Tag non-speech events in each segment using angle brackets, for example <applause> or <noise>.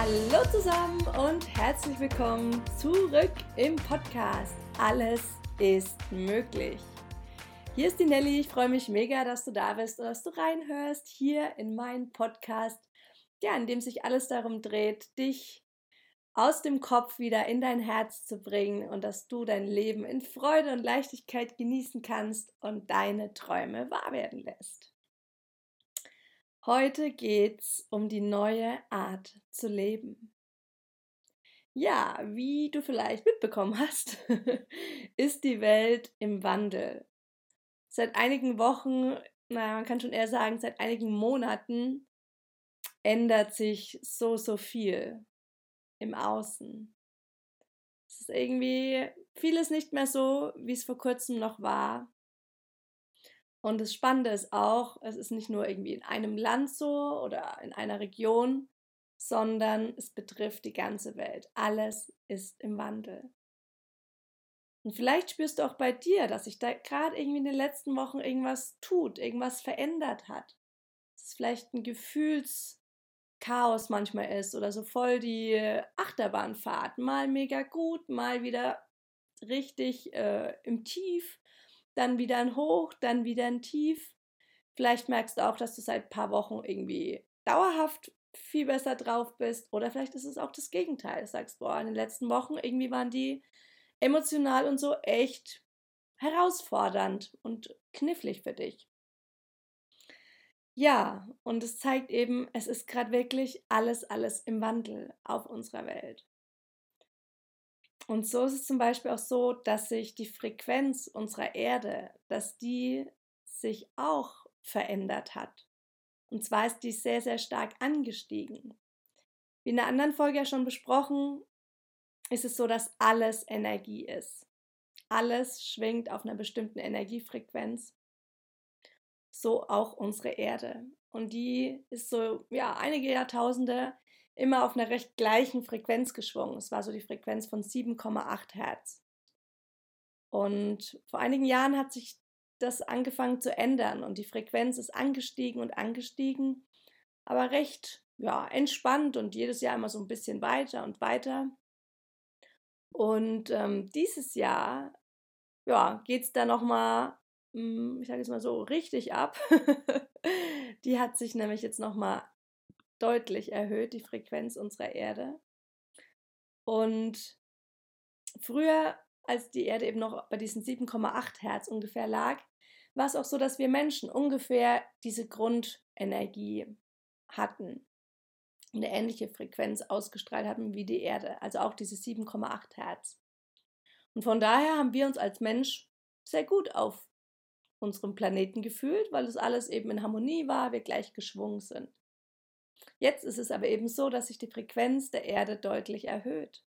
Hallo zusammen und herzlich willkommen zurück im Podcast. Alles ist möglich. Hier ist die Nelly. Ich freue mich mega, dass du da bist und dass du reinhörst hier in meinen Podcast, ja, in dem sich alles darum dreht, dich aus dem Kopf wieder in dein Herz zu bringen und dass du dein Leben in Freude und Leichtigkeit genießen kannst und deine Träume wahr werden lässt. Heute geht's um die neue Art zu leben. Ja, wie du vielleicht mitbekommen hast, <laughs> ist die Welt im Wandel. Seit einigen Wochen, naja, man kann schon eher sagen, seit einigen Monaten ändert sich so, so viel im Außen. Es ist irgendwie vieles nicht mehr so, wie es vor kurzem noch war. Und das Spannende ist auch, es ist nicht nur irgendwie in einem Land so oder in einer Region, sondern es betrifft die ganze Welt. Alles ist im Wandel. Und vielleicht spürst du auch bei dir, dass sich da gerade irgendwie in den letzten Wochen irgendwas tut, irgendwas verändert hat. Dass es vielleicht ein Gefühlschaos manchmal ist oder so voll die Achterbahnfahrt. Mal mega gut, mal wieder richtig äh, im Tief dann wieder ein Hoch, dann wieder ein Tief. Vielleicht merkst du auch, dass du seit ein paar Wochen irgendwie dauerhaft viel besser drauf bist. Oder vielleicht ist es auch das Gegenteil. Du sagst, boah, in den letzten Wochen irgendwie waren die emotional und so echt herausfordernd und knifflig für dich. Ja, und es zeigt eben, es ist gerade wirklich alles, alles im Wandel auf unserer Welt. Und so ist es zum Beispiel auch so, dass sich die Frequenz unserer Erde, dass die sich auch verändert hat. Und zwar ist die sehr, sehr stark angestiegen. Wie in der anderen Folge ja schon besprochen, ist es so, dass alles Energie ist. Alles schwingt auf einer bestimmten Energiefrequenz. So auch unsere Erde. Und die ist so, ja, einige Jahrtausende immer auf einer recht gleichen Frequenz geschwungen. Es war so die Frequenz von 7,8 Hertz. Und vor einigen Jahren hat sich das angefangen zu ändern und die Frequenz ist angestiegen und angestiegen, aber recht ja, entspannt und jedes Jahr immer so ein bisschen weiter und weiter. Und ähm, dieses Jahr ja, geht es da nochmal, hm, ich sage jetzt mal so, richtig ab. <laughs> die hat sich nämlich jetzt nochmal deutlich erhöht, die Frequenz unserer Erde. Und früher, als die Erde eben noch bei diesen 7,8 Hertz ungefähr lag, war es auch so, dass wir Menschen ungefähr diese Grundenergie hatten. Eine ähnliche Frequenz ausgestrahlt haben wie die Erde, also auch diese 7,8 Hertz. Und von daher haben wir uns als Mensch sehr gut auf unserem Planeten gefühlt, weil es alles eben in Harmonie war, wir gleich geschwungen sind. Jetzt ist es aber eben so, dass sich die Frequenz der Erde deutlich erhöht.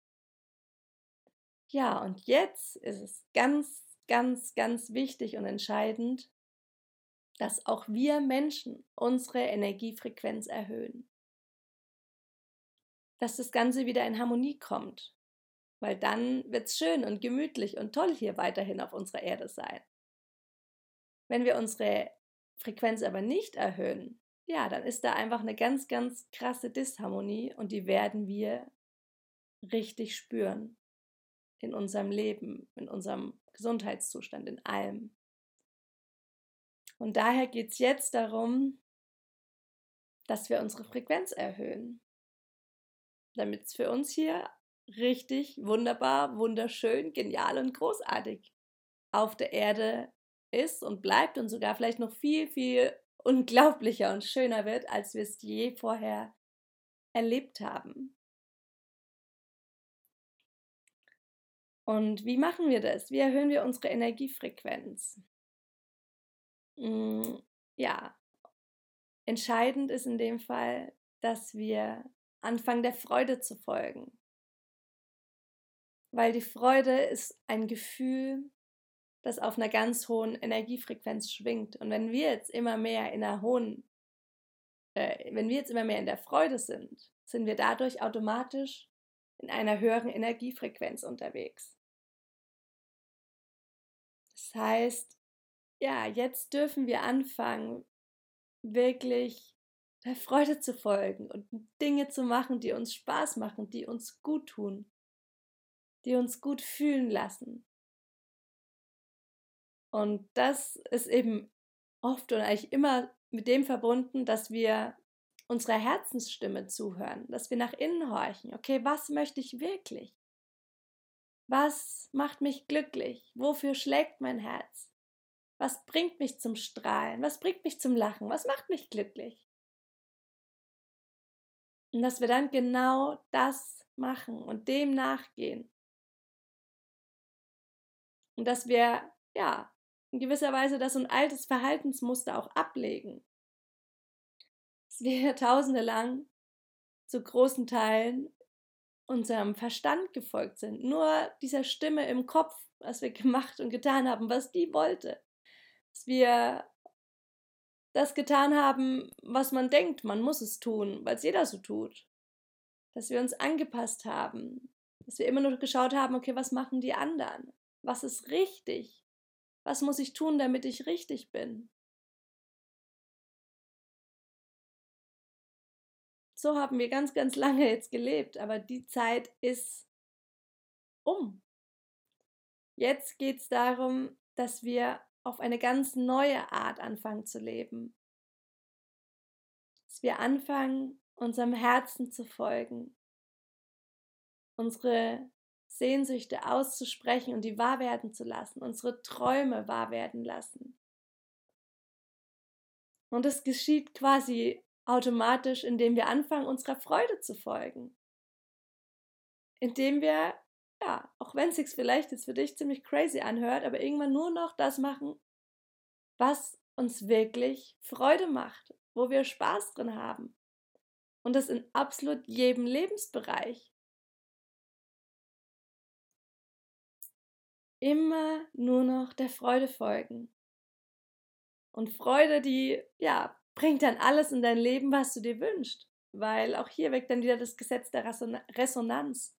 Ja, und jetzt ist es ganz, ganz, ganz wichtig und entscheidend, dass auch wir Menschen unsere Energiefrequenz erhöhen. Dass das Ganze wieder in Harmonie kommt, weil dann wird es schön und gemütlich und toll hier weiterhin auf unserer Erde sein. Wenn wir unsere Frequenz aber nicht erhöhen, ja, dann ist da einfach eine ganz, ganz krasse Disharmonie und die werden wir richtig spüren in unserem Leben, in unserem Gesundheitszustand, in allem. Und daher geht es jetzt darum, dass wir unsere Frequenz erhöhen, damit es für uns hier richtig wunderbar, wunderschön, genial und großartig auf der Erde ist und bleibt und sogar vielleicht noch viel, viel unglaublicher und schöner wird, als wir es je vorher erlebt haben. Und wie machen wir das? Wie erhöhen wir unsere Energiefrequenz? Hm, ja, entscheidend ist in dem Fall, dass wir anfangen, der Freude zu folgen. Weil die Freude ist ein Gefühl, das auf einer ganz hohen Energiefrequenz schwingt. Und wenn wir jetzt immer mehr in einer hohen, äh, wenn wir jetzt immer mehr in der Freude sind, sind wir dadurch automatisch in einer höheren Energiefrequenz unterwegs. Das heißt, ja, jetzt dürfen wir anfangen, wirklich der Freude zu folgen und Dinge zu machen, die uns Spaß machen, die uns gut tun, die uns gut fühlen lassen. Und das ist eben oft und eigentlich immer mit dem verbunden, dass wir unserer Herzensstimme zuhören, dass wir nach innen horchen. Okay, was möchte ich wirklich? Was macht mich glücklich? Wofür schlägt mein Herz? Was bringt mich zum Strahlen? Was bringt mich zum Lachen? Was macht mich glücklich? Und dass wir dann genau das machen und dem nachgehen. Und dass wir, ja, in gewisser Weise das ein altes Verhaltensmuster auch ablegen. Dass wir tausende lang zu großen Teilen unserem Verstand gefolgt sind, nur dieser Stimme im Kopf, was wir gemacht und getan haben, was die wollte. Dass wir das getan haben, was man denkt, man muss es tun, weil es jeder so tut. Dass wir uns angepasst haben, dass wir immer nur geschaut haben, okay, was machen die anderen? Was ist richtig? Was muss ich tun, damit ich richtig bin? So haben wir ganz, ganz lange jetzt gelebt, aber die Zeit ist um. Jetzt geht es darum, dass wir auf eine ganz neue Art anfangen zu leben. Dass wir anfangen, unserem Herzen zu folgen, unsere Sehnsüchte auszusprechen und die wahr werden zu lassen, unsere Träume wahr werden lassen. Und es geschieht quasi automatisch, indem wir anfangen, unserer Freude zu folgen. Indem wir, ja, auch wenn es sich vielleicht jetzt für dich ziemlich crazy anhört, aber irgendwann nur noch das machen, was uns wirklich Freude macht, wo wir Spaß drin haben. Und das in absolut jedem Lebensbereich. Immer nur noch der Freude folgen. Und Freude, die, ja, bringt dann alles in dein Leben, was du dir wünschst. Weil auch hier wirkt dann wieder das Gesetz der Resonanz.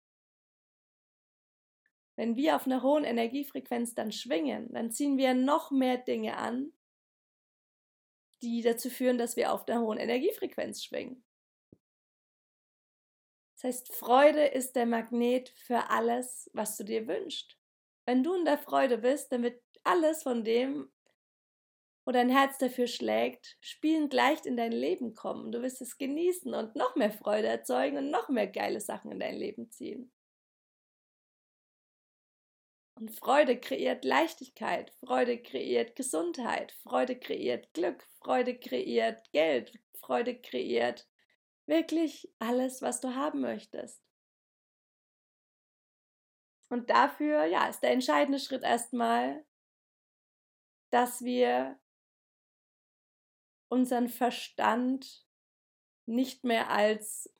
Wenn wir auf einer hohen Energiefrequenz dann schwingen, dann ziehen wir noch mehr Dinge an, die dazu führen, dass wir auf einer hohen Energiefrequenz schwingen. Das heißt, Freude ist der Magnet für alles, was du dir wünschst. Wenn du in der Freude bist, dann wird alles von dem, wo dein Herz dafür schlägt, spielend leicht in dein Leben kommen. Du wirst es genießen und noch mehr Freude erzeugen und noch mehr geile Sachen in dein Leben ziehen. Und Freude kreiert Leichtigkeit, Freude kreiert Gesundheit, Freude kreiert Glück, Freude kreiert Geld, Freude kreiert wirklich alles, was du haben möchtest. Und dafür, ja, ist der entscheidende Schritt erstmal, dass wir unseren Verstand nicht mehr als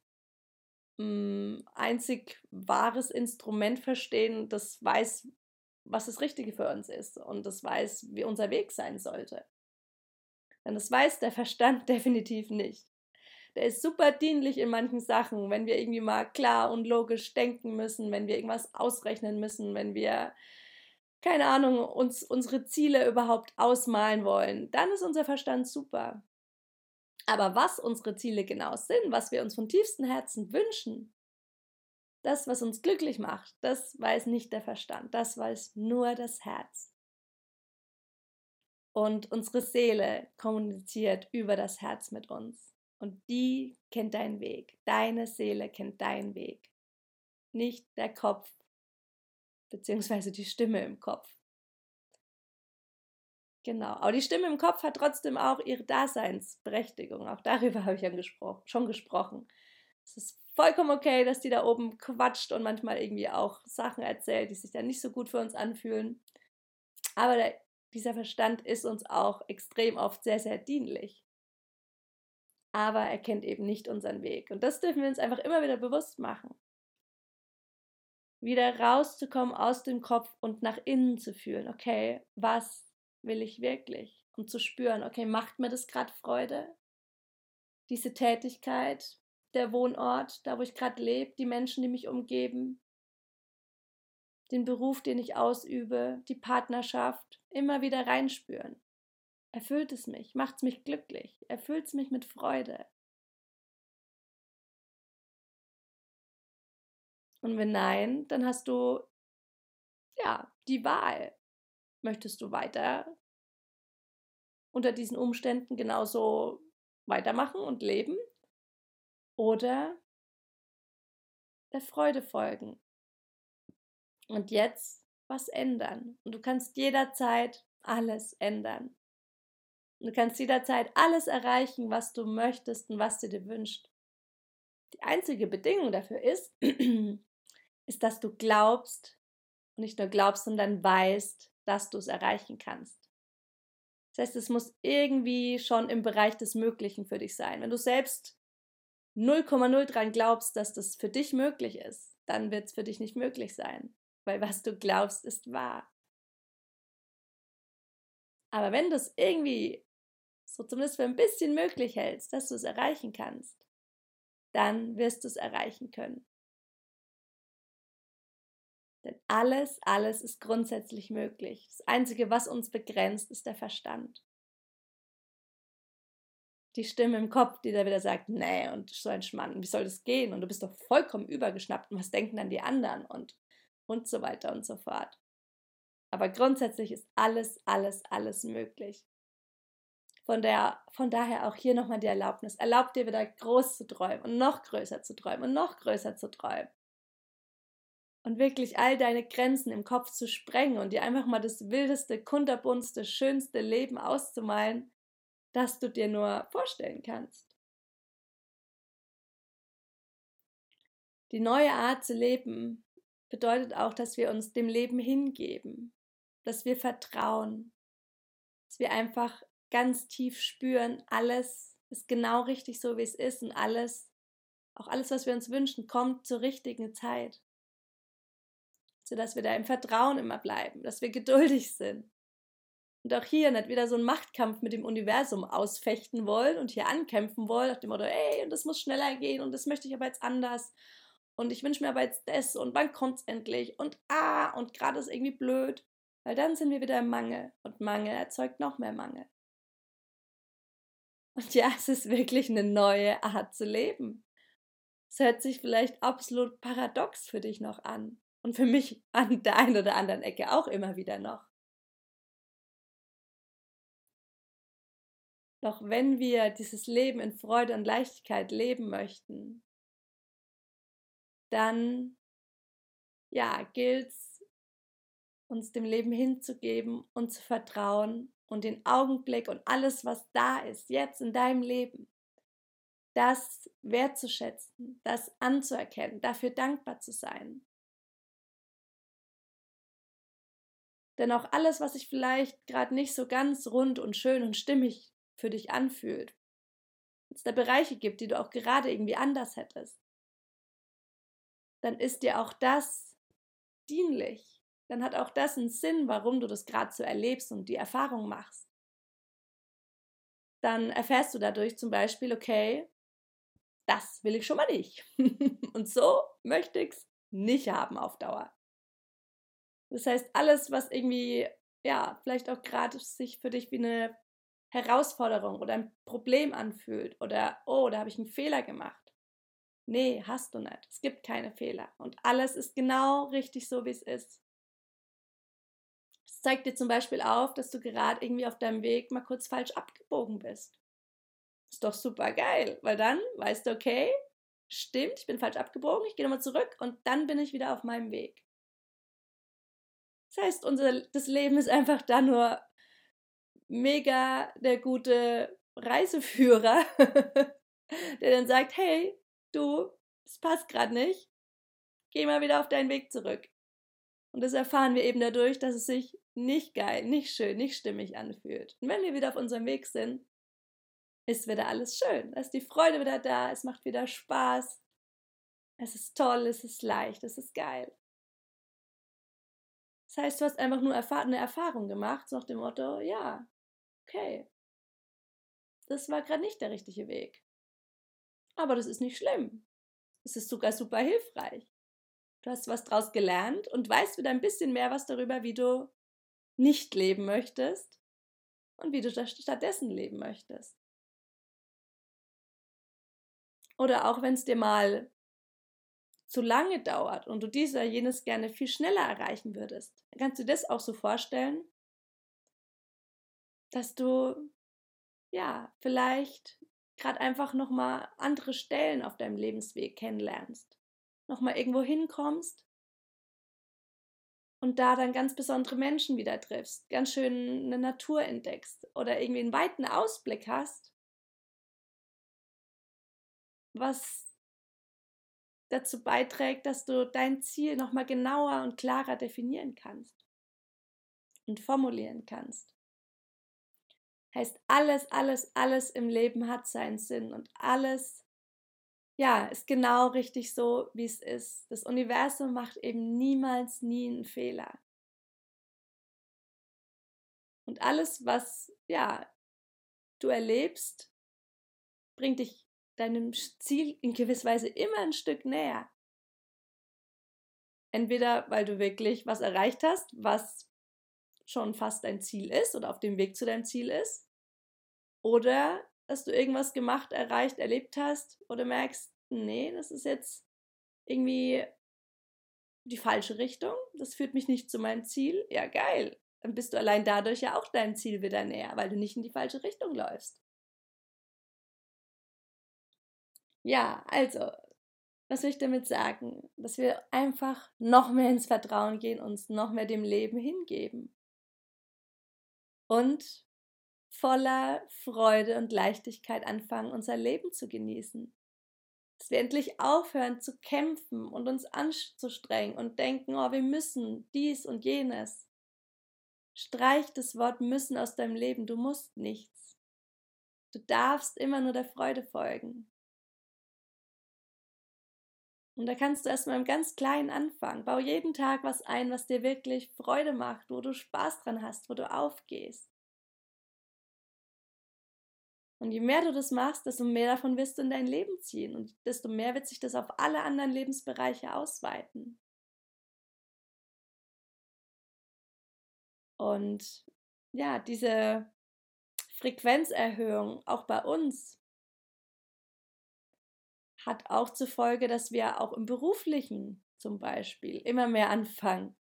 mh, hm, einzig wahres Instrument verstehen, das weiß, was das Richtige für uns ist und das weiß, wie unser Weg sein sollte. Denn das weiß der Verstand <laughs> definitiv nicht. Der ist super dienlich in manchen Sachen, wenn wir irgendwie mal klar und logisch denken müssen, wenn wir irgendwas ausrechnen müssen, wenn wir keine Ahnung, uns unsere Ziele überhaupt ausmalen wollen, dann ist unser Verstand super. Aber was unsere Ziele genau sind, was wir uns von tiefstem Herzen wünschen, das, was uns glücklich macht, das weiß nicht der Verstand, das weiß nur das Herz. Und unsere Seele kommuniziert über das Herz mit uns. Und die kennt deinen Weg. Deine Seele kennt deinen Weg. Nicht der Kopf beziehungsweise die Stimme im Kopf. Genau, aber die Stimme im Kopf hat trotzdem auch ihre Daseinsberechtigung. Auch darüber habe ich ja schon gesprochen. Es ist vollkommen okay, dass die da oben quatscht und manchmal irgendwie auch Sachen erzählt, die sich dann nicht so gut für uns anfühlen. Aber der, dieser Verstand ist uns auch extrem oft sehr, sehr dienlich. Aber er kennt eben nicht unseren Weg. Und das dürfen wir uns einfach immer wieder bewusst machen wieder rauszukommen aus dem Kopf und nach innen zu fühlen, okay, was will ich wirklich? Und zu spüren, okay, macht mir das gerade Freude? Diese Tätigkeit, der Wohnort, da wo ich gerade lebe, die Menschen, die mich umgeben, den Beruf, den ich ausübe, die Partnerschaft, immer wieder reinspüren. Erfüllt es mich, macht es mich glücklich, erfüllt es mich mit Freude. Und wenn nein, dann hast du ja die Wahl. Möchtest du weiter unter diesen Umständen genauso weitermachen und leben oder der Freude folgen und jetzt was ändern. Und du kannst jederzeit alles ändern. Du kannst jederzeit alles erreichen, was du möchtest und was du dir wünschst. Die einzige Bedingung dafür ist, <clears throat> ist, dass du glaubst und nicht nur glaubst, sondern weißt, dass du es erreichen kannst. Das heißt, es muss irgendwie schon im Bereich des Möglichen für dich sein. Wenn du selbst 0,0 dran glaubst, dass das für dich möglich ist, dann wird es für dich nicht möglich sein, weil was du glaubst, ist wahr. Aber wenn du es irgendwie so zumindest für ein bisschen möglich hältst, dass du es erreichen kannst, dann wirst du es erreichen können. Denn alles, alles ist grundsätzlich möglich. Das Einzige, was uns begrenzt, ist der Verstand. Die Stimme im Kopf, die da wieder sagt, nee, und so ein Schmann, wie soll das gehen? Und du bist doch vollkommen übergeschnappt und was denken dann die anderen? Und, und so weiter und so fort. Aber grundsätzlich ist alles, alles, alles möglich. Von, der, von daher auch hier nochmal die Erlaubnis. Erlaub dir wieder groß zu träumen und noch größer zu träumen und noch größer zu träumen. Und wirklich all deine Grenzen im Kopf zu sprengen und dir einfach mal das wildeste, kunterbunste, schönste Leben auszumalen, das du dir nur vorstellen kannst. Die neue Art zu leben bedeutet auch, dass wir uns dem Leben hingeben, dass wir vertrauen, dass wir einfach ganz tief spüren, alles ist genau richtig so, wie es ist und alles, auch alles, was wir uns wünschen, kommt zur richtigen Zeit. Sodass wir da im Vertrauen immer bleiben, dass wir geduldig sind. Und auch hier nicht wieder so einen Machtkampf mit dem Universum ausfechten wollen und hier ankämpfen wollen, nach dem Motto, ey, und das muss schneller gehen und das möchte ich aber jetzt anders. Und ich wünsche mir aber jetzt das und wann kommt es endlich? Und ah, und gerade ist irgendwie blöd. Weil dann sind wir wieder im Mangel und Mangel erzeugt noch mehr Mangel. Und ja, es ist wirklich eine neue Art zu leben. Es hört sich vielleicht absolut paradox für dich noch an. Und für mich an der einen oder anderen Ecke auch immer wieder noch. Doch wenn wir dieses Leben in Freude und Leichtigkeit leben möchten, dann ja, gilt es, uns dem Leben hinzugeben und zu vertrauen und den Augenblick und alles, was da ist, jetzt in deinem Leben, das wertzuschätzen, das anzuerkennen, dafür dankbar zu sein. Denn auch alles, was sich vielleicht gerade nicht so ganz rund und schön und stimmig für dich anfühlt, es da Bereiche gibt, die du auch gerade irgendwie anders hättest, dann ist dir auch das dienlich dann hat auch das einen Sinn, warum du das gerade so erlebst und die Erfahrung machst. Dann erfährst du dadurch zum Beispiel, okay, das will ich schon mal nicht. <laughs> und so möchte ich es nicht haben auf Dauer. Das heißt, alles, was irgendwie, ja, vielleicht auch gerade sich für dich wie eine Herausforderung oder ein Problem anfühlt oder, oh, da habe ich einen Fehler gemacht. Nee, hast du nicht. Es gibt keine Fehler. Und alles ist genau richtig so, wie es ist. Es zeigt dir zum Beispiel auf, dass du gerade irgendwie auf deinem Weg mal kurz falsch abgebogen bist. Ist doch super geil, weil dann weißt du, okay, stimmt, ich bin falsch abgebogen, ich gehe nochmal zurück und dann bin ich wieder auf meinem Weg. Das heißt, unser, das Leben ist einfach da nur mega der gute Reiseführer, <laughs> der dann sagt, hey, du, das passt gerade nicht, geh mal wieder auf deinen Weg zurück. Und das erfahren wir eben dadurch, dass es sich nicht geil, nicht schön, nicht stimmig anfühlt. Und wenn wir wieder auf unserem Weg sind, ist wieder alles schön. Da ist die Freude wieder da, es macht wieder Spaß. Es ist toll, es ist leicht, es ist geil. Das heißt, du hast einfach nur eine Erfahrung gemacht, so nach dem Motto, ja, okay, das war gerade nicht der richtige Weg. Aber das ist nicht schlimm. Es ist sogar super hilfreich. Du hast was draus gelernt und weißt wieder ein bisschen mehr was darüber, wie du nicht leben möchtest und wie du stattdessen leben möchtest. Oder auch wenn es dir mal zu lange dauert und du dies oder jenes gerne viel schneller erreichen würdest. Kannst du das auch so vorstellen, dass du ja vielleicht gerade einfach noch mal andere Stellen auf deinem Lebensweg kennenlernst, noch mal irgendwo hinkommst und da dann ganz besondere Menschen wieder triffst, ganz schön eine Natur entdeckst oder irgendwie einen weiten Ausblick hast, was dazu beiträgt, dass du dein Ziel noch mal genauer und klarer definieren kannst und formulieren kannst. Heißt, alles, alles, alles im Leben hat seinen Sinn und alles ja, ist genau richtig so, wie es ist. Das Universum macht eben niemals nie einen Fehler. Und alles, was ja, du erlebst, bringt dich deinem Ziel in gewisser Weise immer ein Stück näher. Entweder weil du wirklich was erreicht hast, was schon fast dein Ziel ist oder auf dem Weg zu deinem Ziel ist, oder dass du irgendwas gemacht, erreicht, erlebt hast oder merkst, nee, das ist jetzt irgendwie die falsche Richtung, das führt mich nicht zu meinem Ziel. Ja, geil. Dann bist du allein dadurch ja auch deinem Ziel wieder näher, weil du nicht in die falsche Richtung läufst. Ja, also, was will ich damit sagen? Dass wir einfach noch mehr ins Vertrauen gehen, uns noch mehr dem Leben hingeben. Und voller Freude und Leichtigkeit anfangen, unser Leben zu genießen. Dass wir endlich aufhören zu kämpfen und uns anzustrengen und denken, oh, wir müssen dies und jenes. Streich das Wort müssen aus deinem Leben, du musst nichts. Du darfst immer nur der Freude folgen. Und da kannst du erstmal im ganz Kleinen anfangen. Bau jeden Tag was ein, was dir wirklich Freude macht, wo du Spaß dran hast, wo du aufgehst. Und je mehr du das machst, desto mehr davon wirst du in dein Leben ziehen und desto mehr wird sich das auf alle anderen Lebensbereiche ausweiten. Und ja, diese Frequenzerhöhung auch bei uns hat auch zur Folge, dass wir auch im beruflichen zum Beispiel immer mehr anfangen,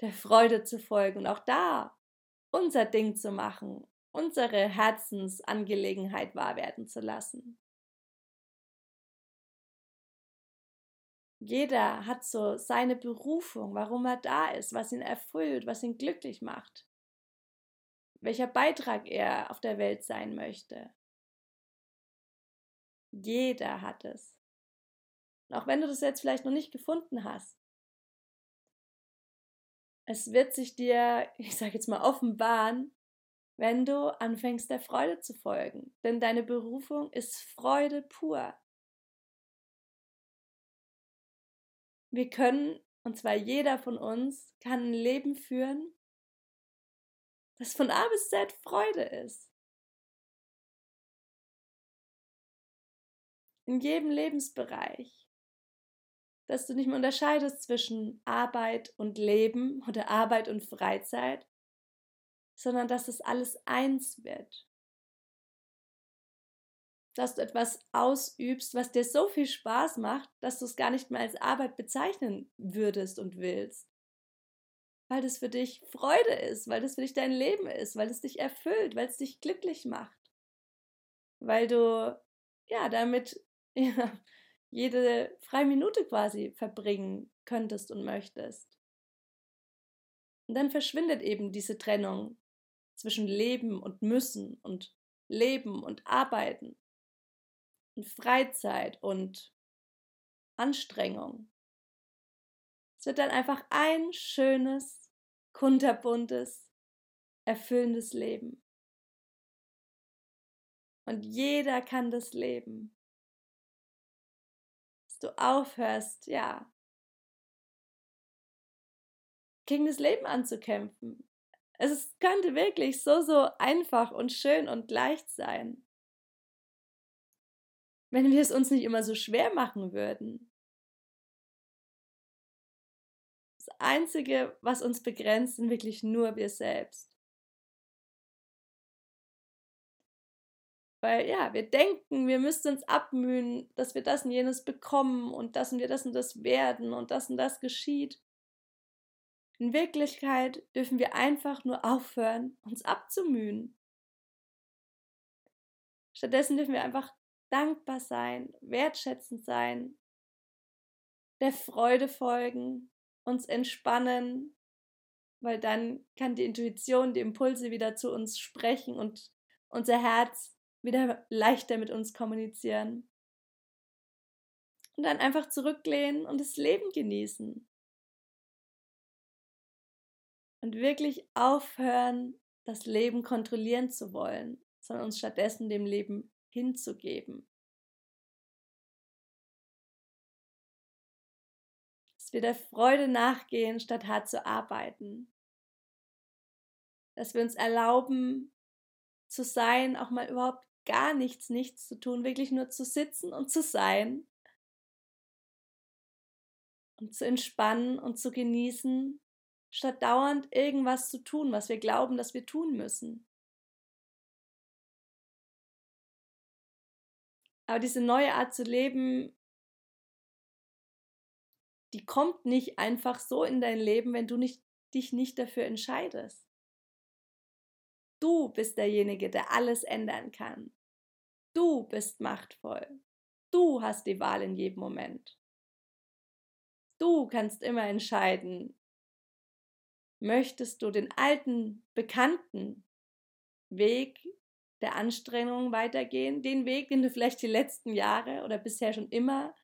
der Freude zu folgen und auch da unser Ding zu machen unsere Herzensangelegenheit wahr werden zu lassen. Jeder hat so seine Berufung, warum er da ist, was ihn erfüllt, was ihn glücklich macht, welcher Beitrag er auf der Welt sein möchte. Jeder hat es. Und auch wenn du das jetzt vielleicht noch nicht gefunden hast, es wird sich dir, <laughs> ich sage jetzt mal, offenbaren, wenn du anfängst der Freude zu folgen. Denn deine Berufung ist Freude pur. Wir können, und zwar jeder von uns, kann ein Leben führen, das von A bis Z Freude ist. In jedem Lebensbereich. Dass du nicht mehr unterscheidest zwischen Arbeit und Leben oder Arbeit und Freizeit, sondern dass es alles eins wird. Dass du etwas ausübst, was dir so viel Spaß macht, dass du es gar nicht mehr als Arbeit bezeichnen würdest und willst. Weil das für dich Freude ist, weil das für dich dein Leben ist, weil es dich erfüllt, weil es dich glücklich macht. Weil du ja damit <laughs> ja, jede freie Minute quasi verbringen könntest und möchtest. Und dann verschwindet eben diese Trennung zwischen Leben und Müssen und Leben und Arbeiten und Freizeit und Anstrengung. Es wird dann einfach ein schönes, kunterbuntes, erfüllendes Leben. Und jeder kann das leben. Dass du aufhörst, ja, gegen das Leben anzukämpfen, es könnte wirklich so, so einfach und schön und leicht sein, wenn wir es uns nicht immer so schwer machen würden. Das Einzige, was uns begrenzt, sind wirklich nur wir selbst. Weil ja, wir denken, wir müssten uns abmühen, dass wir das und jenes bekommen und dass wir das und das werden und das und das geschieht. In Wirklichkeit dürfen wir einfach nur aufhören, uns abzumühen. Stattdessen dürfen wir einfach dankbar sein, wertschätzend sein, der Freude folgen, uns entspannen, weil dann kann die Intuition, die Impulse wieder zu uns sprechen und unser Herz wieder leichter mit uns kommunizieren. Und dann einfach zurücklehnen und das Leben genießen. Und wirklich aufhören, das Leben kontrollieren zu wollen, sondern uns stattdessen dem Leben hinzugeben. Dass wir der Freude nachgehen, statt hart zu arbeiten. Dass wir uns erlauben, zu sein, auch mal überhaupt gar nichts, nichts zu tun, wirklich nur zu sitzen und zu sein. Und zu entspannen und zu genießen, statt dauernd irgendwas zu tun, was wir glauben, dass wir tun müssen. Aber diese neue Art zu leben, die kommt nicht einfach so in dein Leben, wenn du nicht, dich nicht dafür entscheidest. Du bist derjenige, der alles ändern kann. Du bist machtvoll. Du hast die Wahl in jedem Moment. Du kannst immer entscheiden, möchtest du den alten, bekannten Weg der Anstrengung weitergehen, den Weg, den du vielleicht die letzten Jahre oder bisher schon immer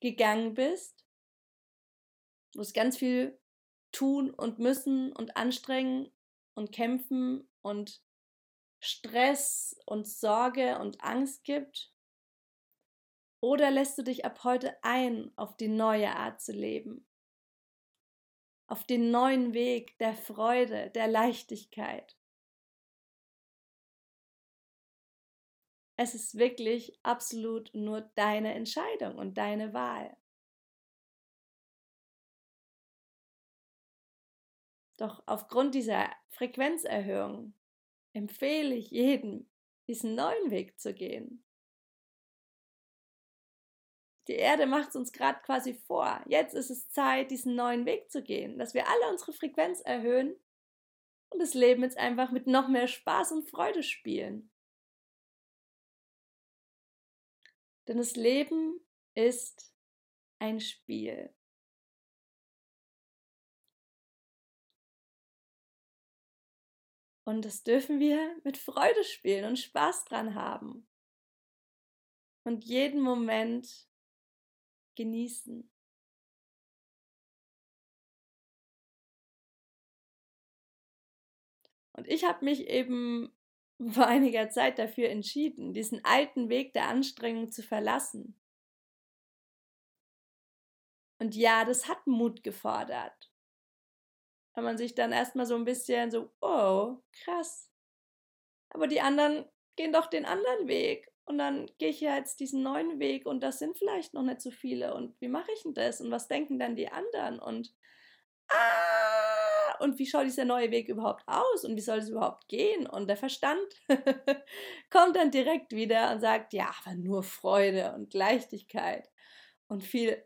gegangen bist, wo es ganz viel tun und müssen und anstrengen und kämpfen und Stress und Sorge und Angst gibt? Oder lässt du dich ab heute ein auf die neue Art zu leben? Auf den neuen Weg der Freude, der Leichtigkeit? Es ist wirklich absolut nur deine Entscheidung und deine Wahl. Doch aufgrund dieser Frequenzerhöhung empfehle ich jedem, diesen neuen Weg zu gehen. Die Erde macht es uns gerade quasi vor. Jetzt ist es Zeit, diesen neuen Weg zu gehen, dass wir alle unsere Frequenz erhöhen und das Leben jetzt einfach mit noch mehr Spaß und Freude spielen. Denn das Leben ist ein Spiel. Und das dürfen wir mit Freude spielen und Spaß dran haben. Und jeden Moment genießen. Und ich habe mich eben <laughs> vor einiger Zeit dafür entschieden, diesen alten Weg der Anstrengung zu verlassen. Und ja, das hat Mut gefordert. Weil man sich dann erstmal so ein bisschen so, oh, krass. Aber die anderen gehen doch den anderen Weg. Und dann gehe ich ja jetzt diesen neuen Weg und das sind vielleicht noch nicht so viele. Und wie mache ich denn das? Und was denken dann die anderen? Und ah, und wie schaut dieser neue Weg überhaupt aus und wie soll es überhaupt gehen? Und der Verstand <laughs> kommt dann direkt wieder und sagt, ja, aber nur Freude und Leichtigkeit und viel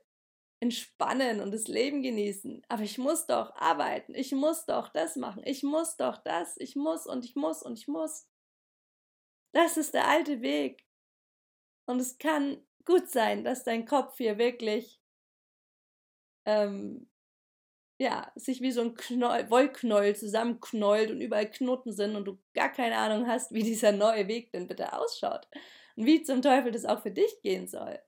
entspannen und das Leben genießen. Aber ich muss doch arbeiten, ich muss doch das machen, ich muss doch das, ich muss und ich muss und ich muss. Das ist der alte Weg. Und es kann gut sein, dass dein Kopf hier wirklich ähm, ja, sich wie so ein Knoll, Wollknäuel zusammenknäult und überall Knoten sind und du gar keine Ahnung hast, wie dieser neue Weg denn bitte ausschaut und wie zum Teufel das auch für dich gehen soll.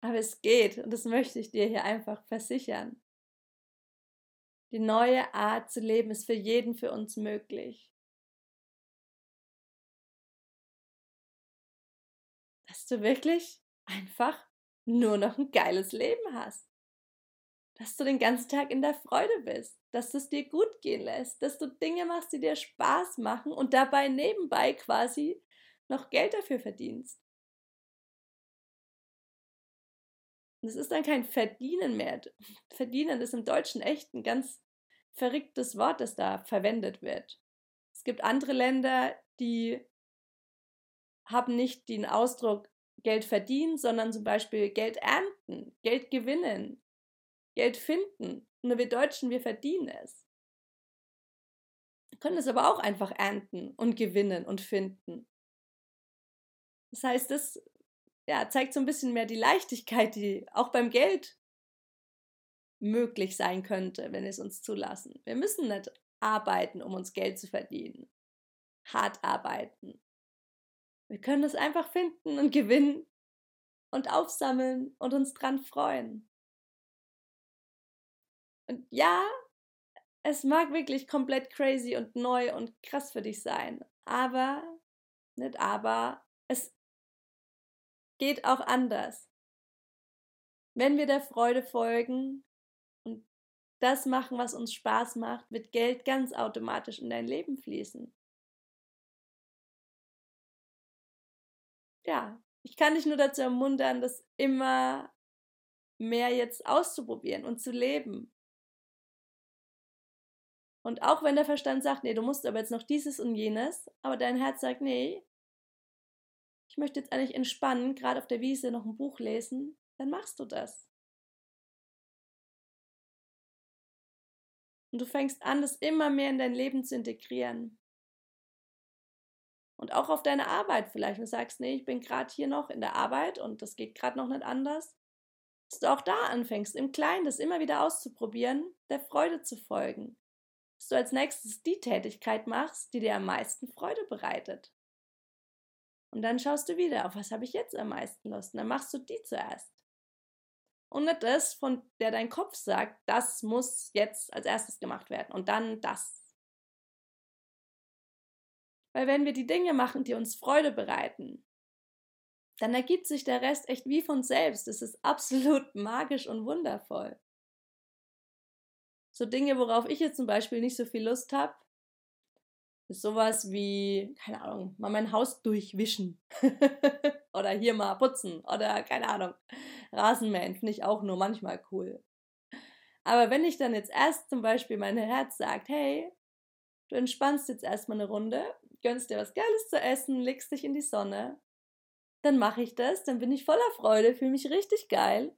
Aber es geht und das möchte ich dir hier einfach versichern. Die neue Art zu leben ist für jeden für uns möglich. Du wirklich einfach nur noch ein geiles Leben hast dass du den ganzen Tag in der Freude bist, dass es dir gut gehen lässt, dass du Dinge machst, die dir Spaß machen und dabei nebenbei quasi noch Geld dafür verdienst. Und es ist dann kein Verdienen mehr. Verdienen ist im Deutschen echt ein ganz verrücktes Wort, das da verwendet wird. Es gibt andere Länder, die haben nicht den Ausdruck Geld verdienen, sondern zum Beispiel Geld ernten, Geld gewinnen, Geld finden. Nur wir Deutschen, wir verdienen es. Wir können es aber auch einfach ernten und gewinnen und finden. Das heißt, das ja, zeigt so ein bisschen mehr die Leichtigkeit, die auch beim Geld möglich sein könnte, wenn wir es uns zulassen. Wir müssen nicht arbeiten, um uns Geld zu verdienen. Hart arbeiten. Wir können es einfach finden und gewinnen und aufsammeln und uns dran freuen. Und ja, es mag wirklich komplett crazy und neu und krass für dich sein, aber, nicht aber, es geht auch anders. Wenn wir der Freude folgen und das machen, was uns Spaß macht, wird Geld ganz automatisch in dein Leben fließen. Ja, ich kann dich nur dazu ermuntern, das immer mehr jetzt auszuprobieren und zu leben. Und auch wenn der Verstand sagt, nee, du musst aber jetzt noch dieses und jenes, aber dein Herz sagt, nee, ich möchte jetzt eigentlich entspannen, gerade auf der Wiese noch ein Buch lesen, dann machst du das. Und du fängst an, das immer mehr in dein Leben zu integrieren. Und auch auf deine Arbeit vielleicht, du sagst, nee, ich bin gerade hier noch in der Arbeit und das geht gerade noch nicht anders, dass du auch da anfängst, im Kleinen das immer wieder auszuprobieren, der Freude zu folgen dass du als nächstes die Tätigkeit machst, die dir am meisten Freude bereitet. Und dann schaust du wieder, auf was habe ich jetzt am meisten Lust? Und dann machst du die zuerst. Und nicht das, von der dein Kopf sagt, das muss jetzt als erstes gemacht werden und dann das. Weil wenn wir die Dinge machen, die uns Freude bereiten, dann ergibt sich der Rest echt wie von selbst. Es ist absolut <laughs> magisch und wundervoll. So Dinge, worauf ich jetzt zum Beispiel nicht so viel Lust habe, ist sowas wie, keine Ahnung, mal mein Haus durchwischen. <laughs> oder hier mal putzen. Oder keine Ahnung, Rasenmähen finde ich auch nur manchmal cool. Aber wenn ich dann jetzt erst zum Beispiel mein Herz sagt, hey, du entspannst jetzt erstmal eine Runde, gönnst dir was Geiles zu essen, legst dich in die Sonne, dann mache ich das, dann bin ich voller Freude, fühle mich richtig geil.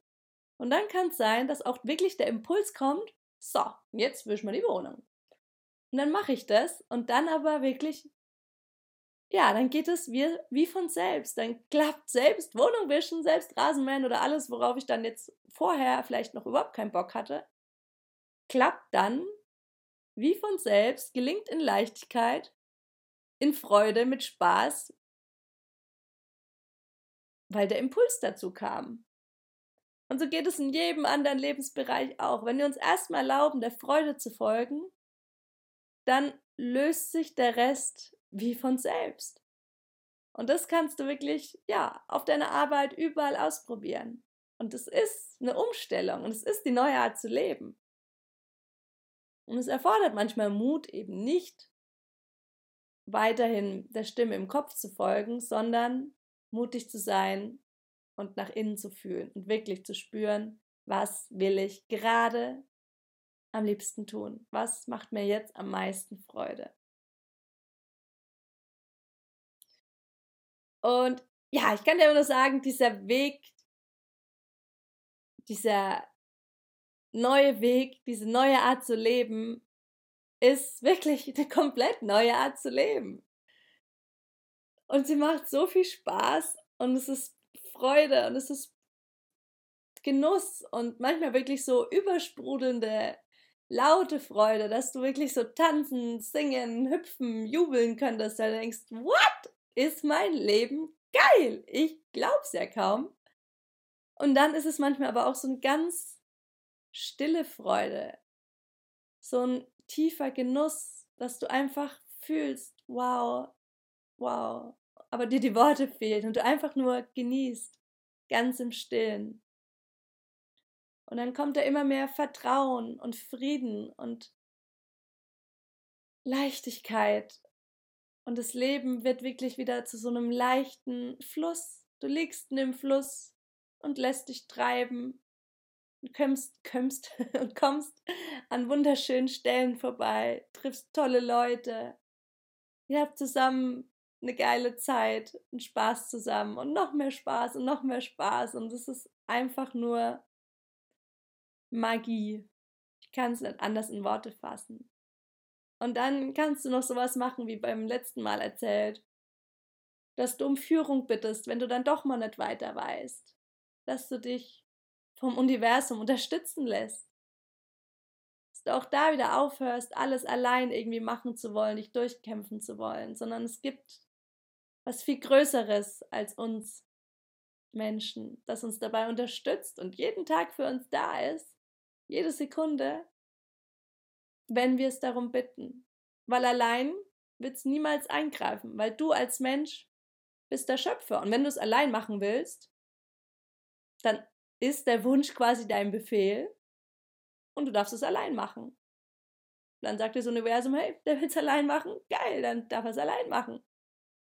Und dann kann es sein, dass auch wirklich der Impuls kommt, so, jetzt wischen wir die Wohnung. Und dann mache ich das und dann aber wirklich, ja, dann geht es wie, wie von selbst. Dann klappt selbst Wohnung wischen, selbst Rasenmähen oder alles, worauf ich dann jetzt vorher vielleicht noch überhaupt keinen Bock hatte, klappt dann wie von selbst, gelingt in Leichtigkeit, in Freude, mit Spaß, weil der Impuls dazu kam. Und so geht es in jedem anderen Lebensbereich auch. Wenn wir uns erstmal erlauben, der Freude zu folgen, dann löst sich der Rest wie von selbst. Und das kannst du wirklich, ja, auf deiner Arbeit überall ausprobieren. Und es ist eine Umstellung und es ist die neue Art zu leben. Und es erfordert manchmal Mut, eben nicht weiterhin der Stimme im Kopf zu folgen, sondern mutig zu sein, und nach innen zu fühlen und wirklich zu spüren, was will ich gerade am liebsten tun? Was macht mir jetzt am meisten Freude? Und ja, ich kann dir nur sagen, dieser Weg, dieser neue Weg, diese neue Art zu leben, ist wirklich eine komplett neue Art zu leben. Und sie macht so viel Spaß und es ist Freude und es ist Genuss und manchmal wirklich so übersprudelnde, laute Freude, dass du wirklich so tanzen, singen, hüpfen, jubeln könntest, da denkst, what? Ist mein Leben geil? Ich glaub's ja kaum. Und dann ist es manchmal aber auch so eine ganz stille Freude, so ein tiefer Genuss, dass du einfach fühlst, wow, wow, aber dir die Worte fehlen und du einfach nur genießt, ganz im Stillen. Und dann kommt da immer mehr Vertrauen und Frieden und Leichtigkeit. Und das Leben wird wirklich wieder zu so einem leichten Fluss. Du liegst in dem Fluss und lässt dich treiben kommst, kommst <laughs> und kommst an wunderschönen Stellen vorbei, triffst tolle Leute, ihr habt zusammen eine geile Zeit, einen Spaß zusammen und noch mehr Spaß und noch mehr Spaß. Und es ist einfach nur Magie. Ich kann es nicht anders in Worte fassen. Und dann kannst du noch sowas machen, wie beim letzten Mal erzählt, dass du um Führung bittest, wenn du dann doch mal nicht weiter weißt, dass du dich vom Universum unterstützen lässt, dass du auch da wieder aufhörst, alles allein irgendwie machen zu wollen, dich durchkämpfen zu wollen, sondern es gibt was viel Größeres als uns Menschen, das uns dabei unterstützt und jeden Tag für uns da ist, jede Sekunde, wenn wir es darum bitten. Weil allein wird es niemals eingreifen, weil du als Mensch bist der Schöpfer. Und wenn du es allein machen willst, dann ist der Wunsch quasi dein Befehl und du darfst es allein machen. Dann sagt das Universum, hey, der will es allein machen, geil, dann darf er es allein machen.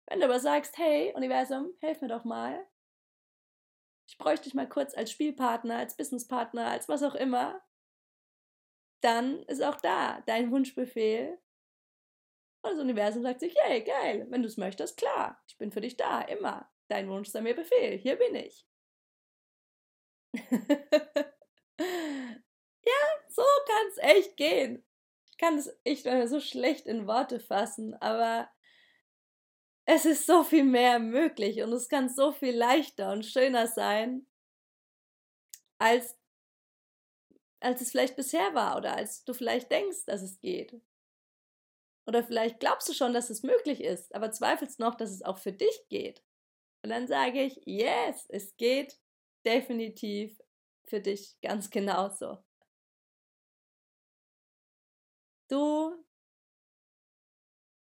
Wenn du aber sagst, hey, Universum, hilf mir doch mal. Ich bräuchte dich mal kurz als Spielpartner, als Businesspartner, als was auch immer. Dann ist auch da dein Wunschbefehl. Und das Universum sagt sich, hey, geil, wenn du es möchtest, klar, ich bin für dich da, immer. Dein Wunsch sei mir Befehl, hier bin ich. <laughs> ja, so kann es echt gehen. Ich kann es echt so schlecht in Worte fassen, aber es ist so viel mehr möglich und es kann so viel leichter und schöner sein, als, als es vielleicht bisher war oder als du vielleicht denkst, dass es geht. Oder vielleicht glaubst du schon, dass es möglich ist, aber zweifelst noch, dass es auch für dich geht. Und dann sage ich, yes, es geht definitiv für dich ganz genauso. Du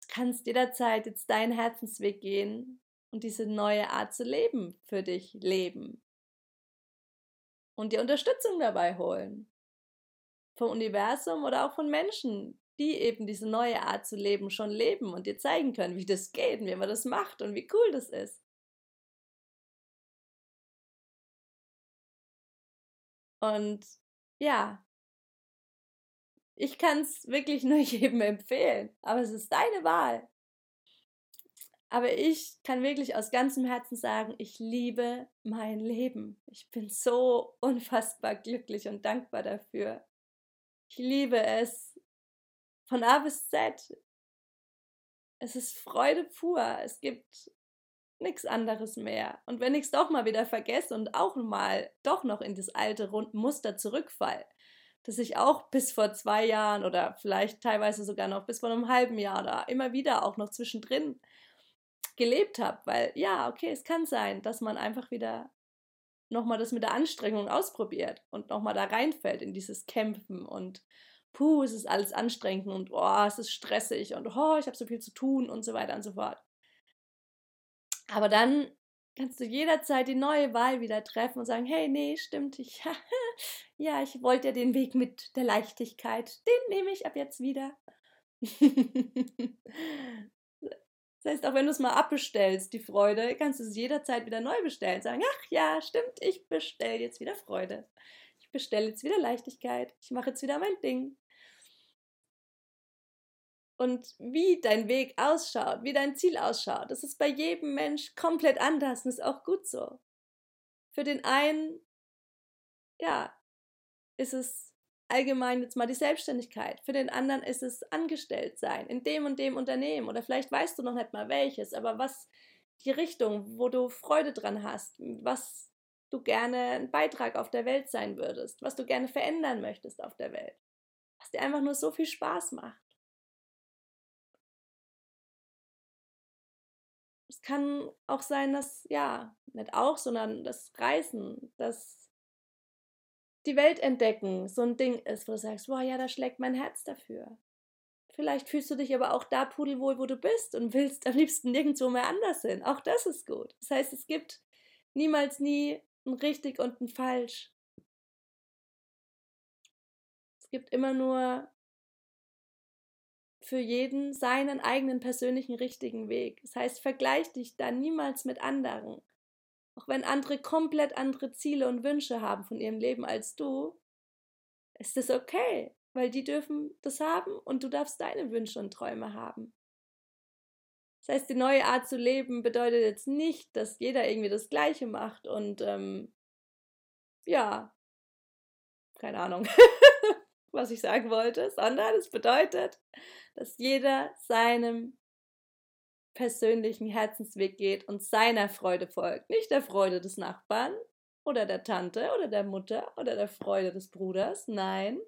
kannst jederzeit jetzt deinen Herzensweg gehen und diese neue Art zu leben für dich leben. Und dir Unterstützung dabei holen. Vom Universum oder auch von Menschen, die eben diese neue Art zu leben schon leben und dir zeigen können, wie das geht und wie man das macht und wie cool das ist. Und ja, ich kann es wirklich <laughs> nur jedem empfehlen, aber es ist deine Wahl. Aber ich kann wirklich aus ganzem Herzen sagen, ich liebe mein Leben. Ich bin so unfassbar glücklich und dankbar dafür. Ich liebe es von A bis Z. Es ist Freude pur. Es gibt nichts anderes mehr. Und wenn ich es doch mal wieder vergesse und auch mal doch noch in das alte Muster zurückfall, dass ich auch bis vor zwei Jahren oder vielleicht teilweise sogar noch bis vor einem halben Jahr da immer wieder auch noch zwischendrin gelebt habe, weil ja, okay, es kann sein, dass man einfach wieder nochmal das mit der Anstrengung ausprobiert und nochmal da reinfällt in dieses Kämpfen und puh, es ist alles anstrengend und oh, es ist stressig und oh, ich habe so viel zu tun und so weiter und so fort. Aber dann kannst du jederzeit die neue Wahl wieder treffen und sagen, hey, nee, stimmt, ich, <laughs> ja, ich wollte ja den Weg mit der Leichtigkeit, den nehme ich ab jetzt wieder. <laughs> Das heißt, auch wenn du es mal abbestellst, die Freude, kannst du es jederzeit wieder neu bestellen. Sagen, ach ja, stimmt, ich bestelle jetzt wieder Freude. Ich bestelle jetzt wieder Leichtigkeit. Ich mache jetzt wieder mein Ding und wie dein Weg ausschaut, wie dein Ziel ausschaut, das ist bei jedem Mensch komplett anders und ist auch gut so. Für den einen, ja, ist es allgemein jetzt mal die Selbstständigkeit. Für den anderen ist es angestellt sein in dem und dem Unternehmen oder vielleicht weißt du noch nicht mal welches, aber was die Richtung, wo du Freude dran hast, was du gerne ein Beitrag auf der Welt sein würdest, was du gerne verändern möchtest auf der Welt, was dir einfach nur so viel Spaß macht. Es kann auch sein, dass, ja, nicht auch, sondern das Reisen, das die Welt entdecken so ein Ding ist, wo du sagst, boah, ja, da schlägt mein Herz dafür. Vielleicht fühlst du dich aber auch da pudelwohl, wo du bist und willst am liebsten nirgendwo mehr anders hin. Auch das ist gut. Das heißt, es gibt niemals nie ein richtig und ein falsch. Es gibt immer nur für jeden seinen eigenen persönlichen richtigen Weg. Das heißt, vergleich dich da niemals mit anderen. Auch wenn andere komplett andere Ziele und Wünsche haben von ihrem Leben als du, ist das okay, weil die dürfen das haben und du darfst deine Wünsche und Träume haben. Das heißt, die neue Art zu leben bedeutet jetzt nicht, dass jeder irgendwie das Gleiche macht und ähm, ja, keine Ahnung, <laughs> was ich sagen wollte, sondern es bedeutet, dass jeder seinem persönlichen Herzensweg geht und seiner Freude folgt, nicht der Freude des Nachbarn oder der Tante oder der Mutter oder der Freude des Bruders, nein,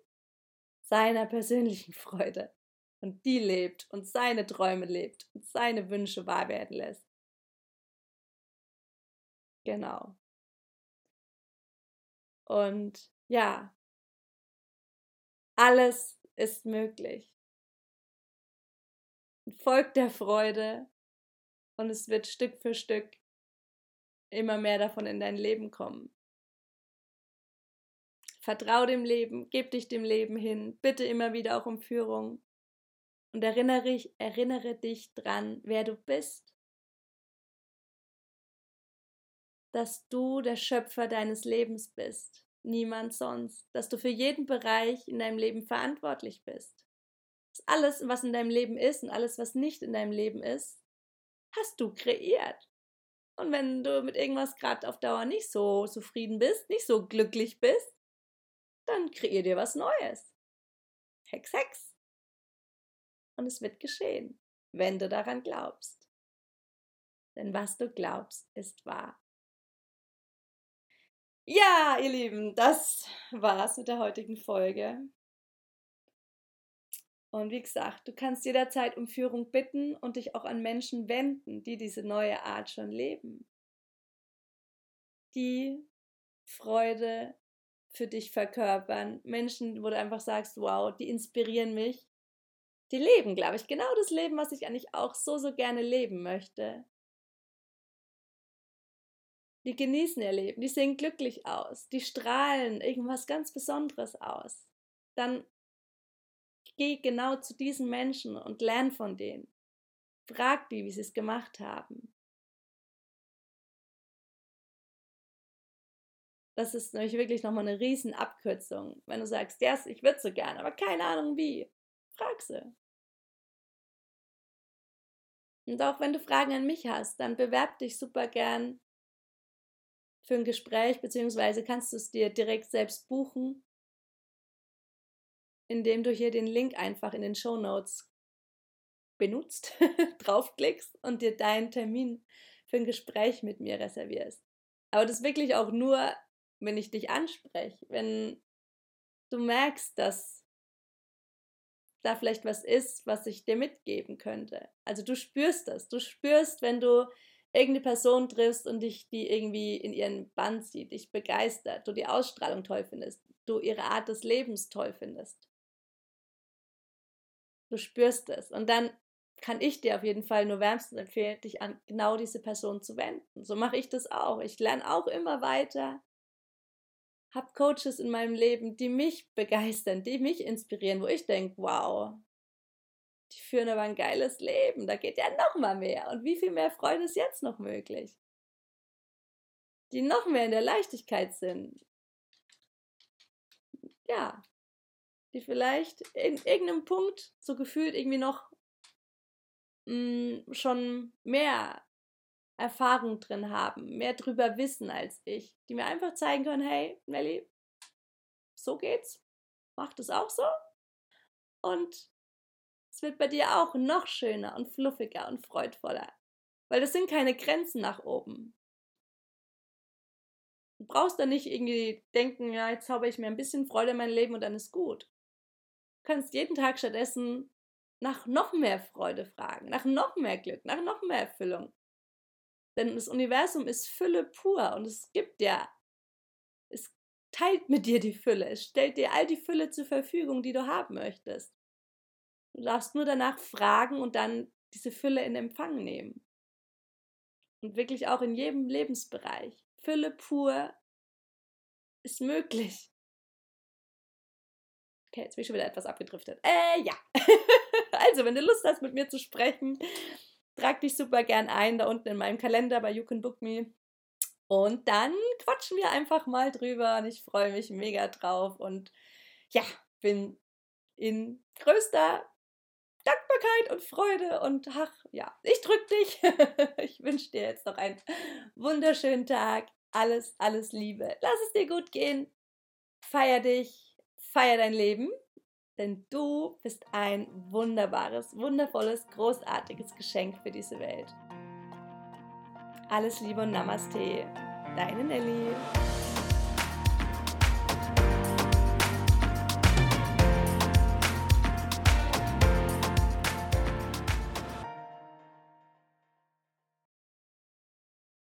seiner persönlichen <laughs> Freude und die lebt und seine Träume lebt und seine Wünsche wahr werden lässt. Genau. Und ja, alles ist möglich. Folgt der Freude und es wird Stück für Stück immer mehr davon in dein Leben kommen. Vertrau dem Leben, gib dich dem Leben hin, bitte immer wieder auch um Führung und erinnere, erinnere dich dran, wer du bist. Dass du der Schöpfer deines Lebens bist, niemand sonst, dass du für jeden Bereich in deinem Leben verantwortlich bist. Dass alles, was in deinem Leben ist und alles, was nicht in deinem Leben ist, hast du kreiert. Und wenn du mit irgendwas gerade auf Dauer nicht so zufrieden bist, nicht so glücklich bist, dann kreier dir was Neues. Hex, Hex. Und es wird geschehen, wenn du daran glaubst. Denn was du glaubst, ist wahr. Ja, ihr Lieben, das war's mit der heutigen Folge. Und wie gesagt, du kannst jederzeit um Führung bitten und dich auch an Menschen wenden, die diese neue Art schon leben. Die Freude für dich verkörpern. Menschen, wo du einfach sagst, wow, die inspirieren mich. Die leben, glaube ich, genau das Leben, was ich eigentlich auch so, so gerne leben möchte. Die genießen ihr Leben, die sehen glücklich aus, die strahlen irgendwas ganz Besonderes aus. Dann Geh genau zu diesen Menschen und lern von denen. Frag die, wie sie es gemacht haben. Das ist nämlich wirklich nochmal eine riesen Abkürzung. Wenn du sagst, ja, yes, ich würde so gern, aber keine Ahnung wie. Frag sie. Und auch wenn du Fragen an mich hast, dann bewerb dich super gern für ein Gespräch, beziehungsweise kannst du es dir direkt selbst buchen indem du hier den Link einfach in den Show Notes benutzt, <laughs> draufklickst und dir deinen Termin für ein Gespräch mit mir reservierst. Aber das wirklich auch nur, wenn ich dich anspreche, wenn du merkst, dass da vielleicht was ist, was ich dir mitgeben könnte. Also du spürst das. Du spürst, wenn du irgendeine Person triffst und dich die irgendwie in ihren Band sieht, dich begeistert, du die Ausstrahlung toll findest, du ihre Art des Lebens toll findest. Du spürst es. Und dann kann ich dir auf jeden Fall nur wärmstens empfehlen, dich an genau diese Person zu wenden. So mache ich das auch. Ich lerne auch immer weiter. Hab Coaches in meinem Leben, die mich begeistern, die mich inspirieren, wo ich denke, wow, die führen aber ein geiles Leben. Da geht ja noch mal mehr. Und wie viel mehr Freude ist jetzt noch möglich? Die noch mehr in der Leichtigkeit sind. Ja, die vielleicht in irgendeinem Punkt so gefühlt irgendwie noch mh, hm, schon mehr Erfahrung drin haben, mehr drüber wissen als ich, die mir einfach zeigen können, hey, Nelly, so geht's, mach das auch so und es wird bei dir auch noch schöner und fluffiger und freudvoller, weil das sind keine Grenzen nach oben. Du brauchst da nicht irgendwie denken, ja, jetzt habe ich mir ein bisschen Freude in mein Leben und dann ist gut kannst jeden Tag stattdessen nach noch mehr Freude fragen, nach noch mehr Glück, nach noch mehr Erfüllung. Denn das Universum ist Fülle pur und es gibt ja, es teilt mit dir die Fülle, es stellt dir all die Fülle zur Verfügung, die du haben möchtest. Du darfst nur danach fragen und dann diese Fülle in Empfang nehmen. Und wirklich auch in jedem Lebensbereich. Fülle pur ist möglich. Okay, jetzt bin ich schon wieder etwas abgedriftet. Äh, ja. <laughs> also, wenn du Lust hast, mit mir zu sprechen, trag dich super gern ein, da unten in meinem Kalender bei You Can Book Me. Und dann quatschen wir einfach mal drüber und ich freue mich mega drauf und ja, bin in größter Dankbarkeit und Freude und ach ja, ich drück dich. <laughs> ich wünsche dir jetzt noch einen wunderschönen Tag. Alles, alles Liebe. Lass es dir gut gehen. Feier dich, feier dein Leben, denn du bist ein wunderbares, wundervolles, großartiges Geschenk für diese Welt. Alles Liebe und Namaste. Deine Nelly.